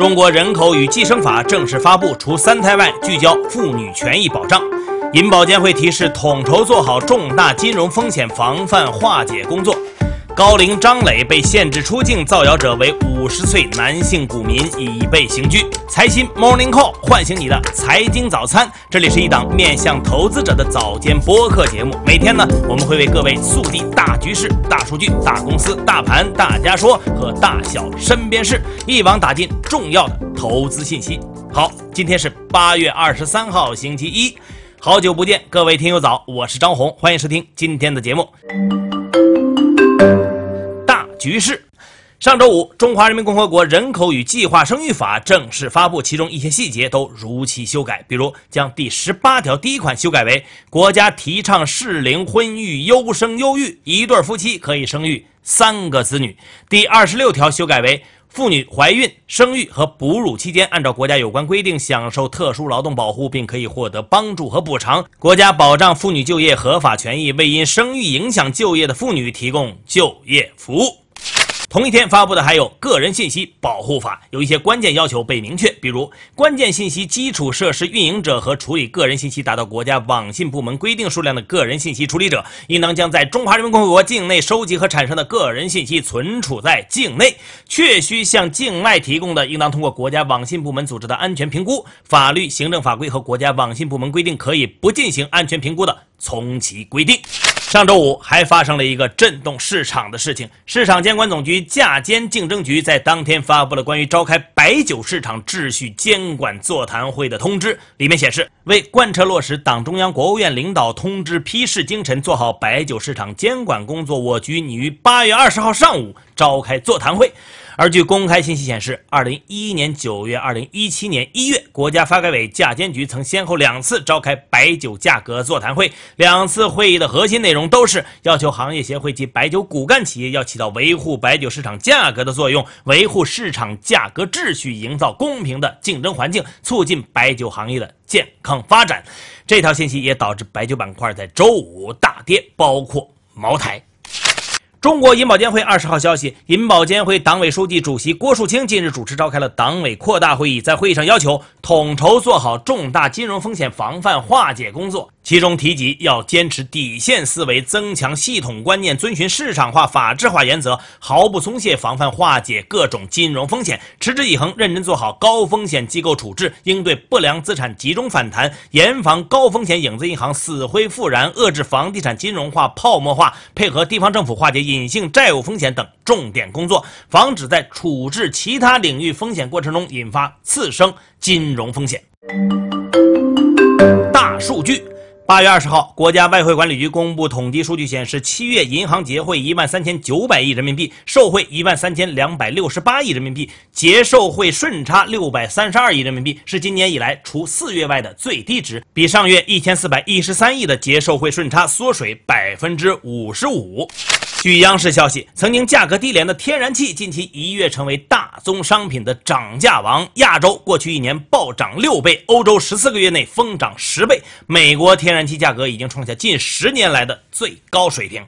中国人口与计生法正式发布，除三胎外，聚焦妇女权益保障。银保监会提示，统筹做好重大金融风险防范化解工作。高龄张磊被限制出境，造谣者为五十岁男性股民，已被刑拘。财新 Morning Call 唤醒你的财经早餐，这里是一档面向投资者的早间播客节目。每天呢，我们会为各位速递大局势、大数据、大公司、大盘、大家说和大小身边事，一网打尽重要的投资信息。好，今天是八月二十三号，星期一，好久不见，各位听友早，我是张红，欢迎收听今天的节目。局势，上周五，《中华人民共和国人口与计划生育法》正式发布，其中一些细节都如期修改，比如将第十八条第一款修改为国家提倡适龄婚育、优生优育，一对夫妻可以生育三个子女；第二十六条修改为妇女怀孕、生育和哺乳期间，按照国家有关规定享受特殊劳动保护，并可以获得帮助和补偿，国家保障妇女就业合法权益，为因生育影响就业的妇女提供就业服务。同一天发布的还有《个人信息保护法》，有一些关键要求被明确，比如关键信息基础设施运营者和处理个人信息达到国家网信部门规定数量的个人信息处理者，应当将在中华人民共和国境内收集和产生的个人信息存储在境内，确需向境外提供的，应当通过国家网信部门组织的安全评估，法律、行政法规和国家网信部门规定可以不进行安全评估的，从其规定。上周五还发生了一个震动市场的事情，市场监管总局价监竞争局在当天发布了关于召开白酒市场秩序监管座谈会的通知，里面显示，为贯彻落实党中央、国务院领导通知批示精神，做好白酒市场监管工作，我局拟于八月二十号上午召开座谈会。而据公开信息显示，二零一一年九月、二零一七年一月，国家发改委、价监局曾先后两次召开白酒价格座谈会。两次会议的核心内容都是要求行业协会及白酒骨干企业要起到维护白酒市场价格的作用，维护市场价格秩序，营造公平的竞争环境，促进白酒行业的健康发展。这条信息也导致白酒板块在周五大跌，包括茅台。中国银保监会二十号消息，银保监会党委书记、主席郭树清近日主持召开了党委扩大会议，在会议上要求统筹做好重大金融风险防范化解工作。其中提及要坚持底线思维，增强系统观念，遵循市场化、法治化原则，毫不松懈防范化解各种金融风险，持之以恒，认真做好高风险机构处置，应对不良资产集中反弹，严防高风险影子银行死灰复燃，遏制房地产金融化、泡沫化，配合地方政府化解隐性债务风险等重点工作，防止在处置其他领域风险过程中引发次生金融风险。大数据。八月二十号，国家外汇管理局公布统计数据显示，七月银行结汇一万三千九百亿人民币，受汇一万三千两百六十八亿人民币，结售汇顺差六百三十二亿人民币，是今年以来除四月外的最低值，比上月一千四百一十三亿的结售汇顺差缩水百分之五十五。据央视消息，曾经价格低廉的天然气近期一跃成为大宗商品的涨价王。亚洲过去一年暴涨六倍，欧洲十四个月内疯涨十倍，美国天然气价格已经创下近十年来的最高水平。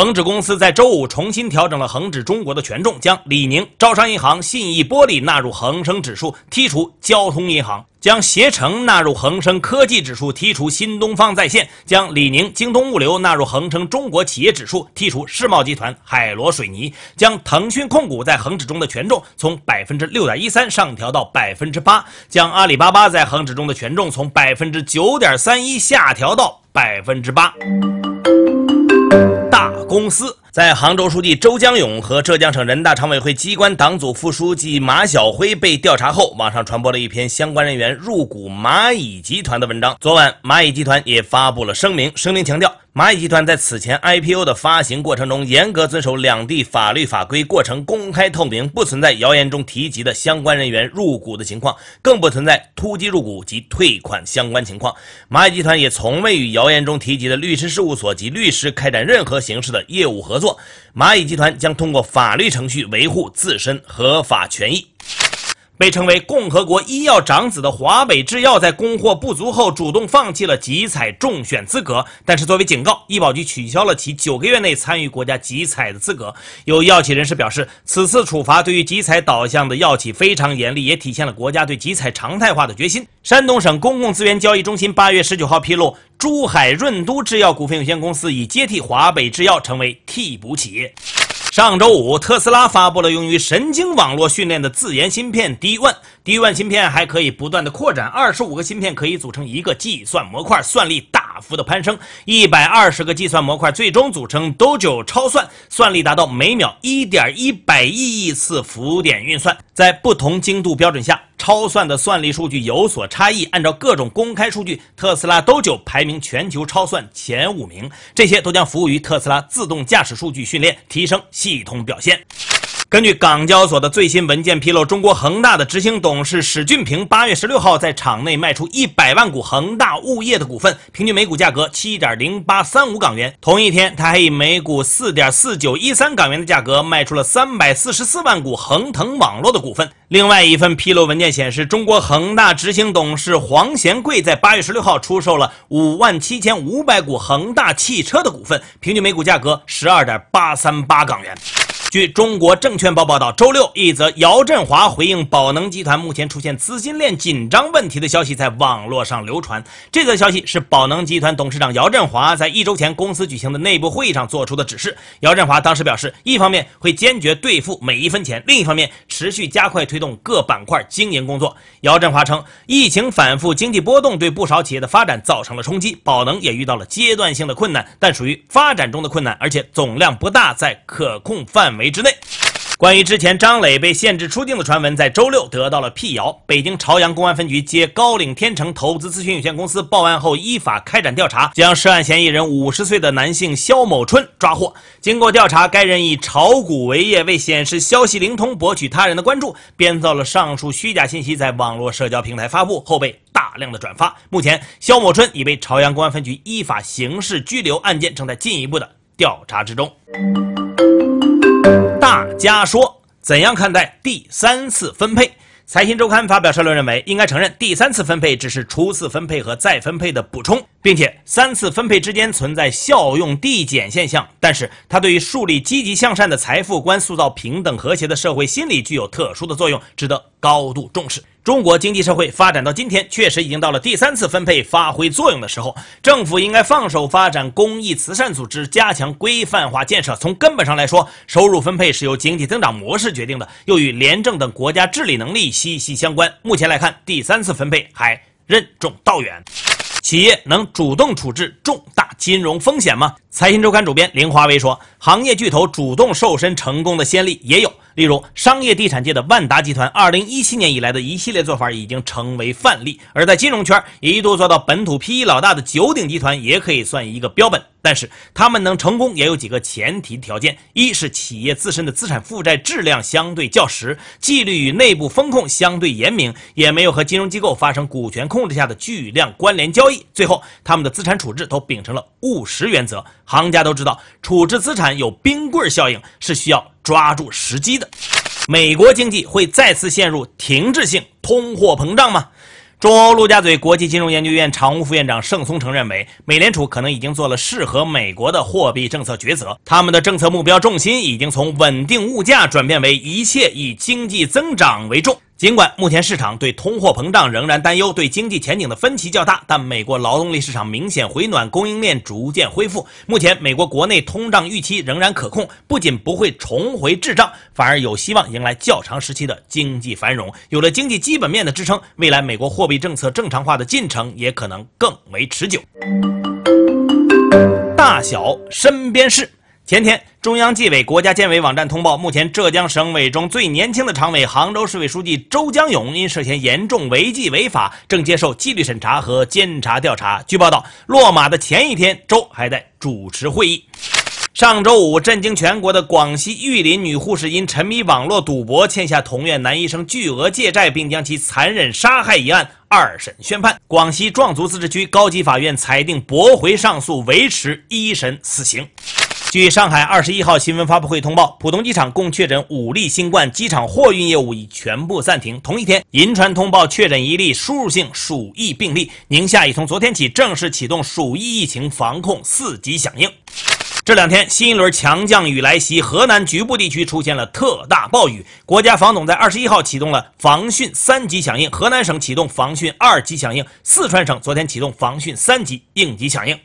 恒指公司在周五重新调整了恒指中国的权重，将李宁、招商银行、信义玻璃纳入恒生指数，剔除交通银行；将携程纳入恒生科技指数，剔除新东方在线；将李宁、京东物流纳入恒生中国企业指数，剔除世贸集团、海螺水泥；将腾讯控股在恒指中的权重从百分之六点一三上调到百分之八；将阿里巴巴在恒指中的权重从百分之九点三一下调到百分之八。公司在杭州书记周江勇和浙江省人大常委会机关党组副书记马晓辉被调查后，网上传播了一篇相关人员入股蚂蚁集团的文章。昨晚，蚂蚁集团也发布了声明，声明强调。蚂蚁集团在此前 IPO 的发行过程中，严格遵守两地法律法规，过程公开透明，不存在谣言中提及的相关人员入股的情况，更不存在突击入股及退款相关情况。蚂蚁集团也从未与谣言中提及的律师事务所及律师开展任何形式的业务合作。蚂蚁集团将通过法律程序维护自身合法权益。被称为“共和国医药长子”的华北制药，在供货不足后，主动放弃了集采中选资格。但是作为警告，医保局取消了其九个月内参与国家集采的资格。有药企人士表示，此次处罚对于集采导向的药企非常严厉，也体现了国家对集采常态化的决心。山东省公共资源交易中心八月十九号披露，珠海润都制药股份有限公司已接替华北制药成为替补企业。上周五，特斯拉发布了用于神经网络训练的自研芯片 D1。D1 芯片还可以不断的扩展，二十五个芯片可以组成一个计算模块，算力大幅的攀升。一百二十个计算模块最终组成 Dojo 超算，算力达到每秒一点一百亿亿次浮点运算。在不同精度标准下，超算的算力数据有所差异。按照各种公开数据，特斯拉 Dojo 排名全球超算前五名。这些都将服务于特斯拉自动驾驶数据训练，提升系统表现。根据港交所的最新文件披露，中国恒大的执行董事史俊平八月十六号在场内卖出一百万股恒大物业的股份，平均每股价格七点零八三五港元。同一天，他还以每股四点四九一三港元的价格卖出了三百四十四万股恒腾网络的股份。另外一份披露文件显示，中国恒大执行董事黄贤贵在八月十六号出售了五万七千五百股恒大汽车的股份，平均每股价格十二点八三八港元。据中国证全报报道，周六一则姚振华回应宝能集团目前出现资金链紧张问题的消息在网络上流传。这则消息是宝能集团董事长姚振华在一周前公司举行的内部会议上做出的指示。姚振华当时表示，一方面会坚决兑付每一分钱，另一方面持续加快推动各板块经营工作。姚振华称，疫情反复、经济波动对不少企业的发展造成了冲击，宝能也遇到了阶段性的困难，但属于发展中的困难，而且总量不大，在可控范。围之内。关于之前张磊被限制出境的传闻，在周六得到了辟谣。北京朝阳公安分局接高岭天成投资咨询有限公司报案后，依法开展调查，将涉案嫌疑人五十岁的男性肖某春抓获。经过调查，该人以炒股为业，为显示消息灵通，博取他人的关注，编造了上述虚假信息，在网络社交平台发布后被大量的转发。目前，肖某春已被朝阳公安分局依法刑事拘留，案件正在进一步的调查之中。大家说，怎样看待第三次分配？财新周刊发表社论认为，应该承认第三次分配只是初次分配和再分配的补充，并且三次分配之间存在效用递减现象。但是，它对于树立积极向善的财富观、塑造平等和谐的社会心理具有特殊的作用，值得高度重视。中国经济社会发展到今天，确实已经到了第三次分配发挥作用的时候。政府应该放手发展公益慈善组织，加强规范化建设。从根本上来说，收入分配是由经济增长模式决定的，又与廉政等国家治理能力息息相关。目前来看，第三次分配还任重道远。企业能主动处置重大金融风险吗？财新周刊主编林华为说，行业巨头主动瘦身成功的先例也有。例如，商业地产界的万达集团，二零一七年以来的一系列做法已经成为范例；而在金融圈一度做到本土 PE 老大的九鼎集团，也可以算一个标本。但是，他们能成功也有几个前提条件：一是企业自身的资产负债质量相对较实，纪律与内部风控相对严明，也没有和金融机构发生股权控制下的巨量关联交易；最后，他们的资产处置都秉承了务实原则。行家都知道，处置资产有冰棍效应，是需要。抓住时机的，美国经济会再次陷入停滞性通货膨胀吗？中欧陆家嘴国际金融研究院常务副院长盛松成认为，美联储可能已经做了适合美国的货币政策抉择，他们的政策目标重心已经从稳定物价转变为一切以经济增长为重。尽管目前市场对通货膨胀仍然担忧，对经济前景的分歧较大，但美国劳动力市场明显回暖，供应链逐渐恢复。目前美国国内通胀预期仍然可控，不仅不会重回滞胀，反而有希望迎来较长时期的经济繁荣。有了经济基本面的支撑，未来美国货币政策正常化的进程也可能更为持久。大小身边事。前天，中央纪委国家监委网站通报，目前浙江省委中最年轻的常委、杭州市委书记周江勇因涉嫌严重违纪违法，正接受纪律审查和监察调查。据报道，落马的前一天，周还在主持会议。上周五，震惊全国的广西玉林女护士因沉迷网络赌博，欠下同院男医生巨额借债，并将其残忍杀害一案，二审宣判，广西壮族自治区高级法院裁定驳回上诉，维持一审死刑。据上海二十一号新闻发布会通报，浦东机场共确诊五例新冠，机场货运业务已全部暂停。同一天，银川通报确诊一例输入性鼠疫病例，宁夏已从昨天起正式启动鼠疫疫情防控四级响应。这两天，新一轮强降雨来袭，河南局部地区出现了特大暴雨。国家防总在二十一号启动了防汛三级响应，河南省启动防汛二级响应，四川省昨天启动防汛三级应急响应。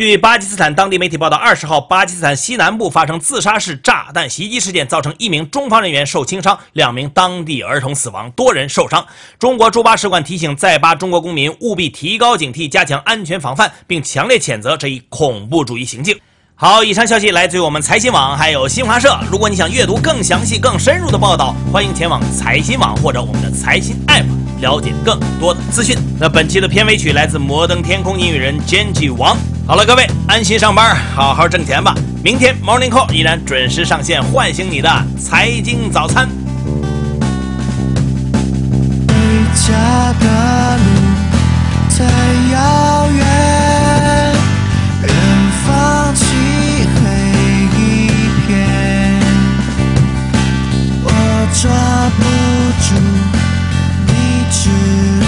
据巴基斯坦当地媒体报道，二十号，巴基斯坦西南部发生自杀式炸弹袭击事件，造成一名中方人员受轻伤，两名当地儿童死亡，多人受伤。中国驻巴使馆提醒在巴中国公民务必提高警惕，加强安全防范，并强烈谴责这一恐怖主义行径。好，以上消息来自于我们财新网，还有新华社。如果你想阅读更详细、更深入的报道，欢迎前往财新网或者我们的财新 App 了解更多的资讯，那本期的片尾曲来自摩登天空音乐人 JG 王。好了，各位，安心上班，好好挣钱吧。明天 morning call 依然准时上线，唤醒你的财经早餐。回家的路太遥远。远方漆黑一片。我抓不住。去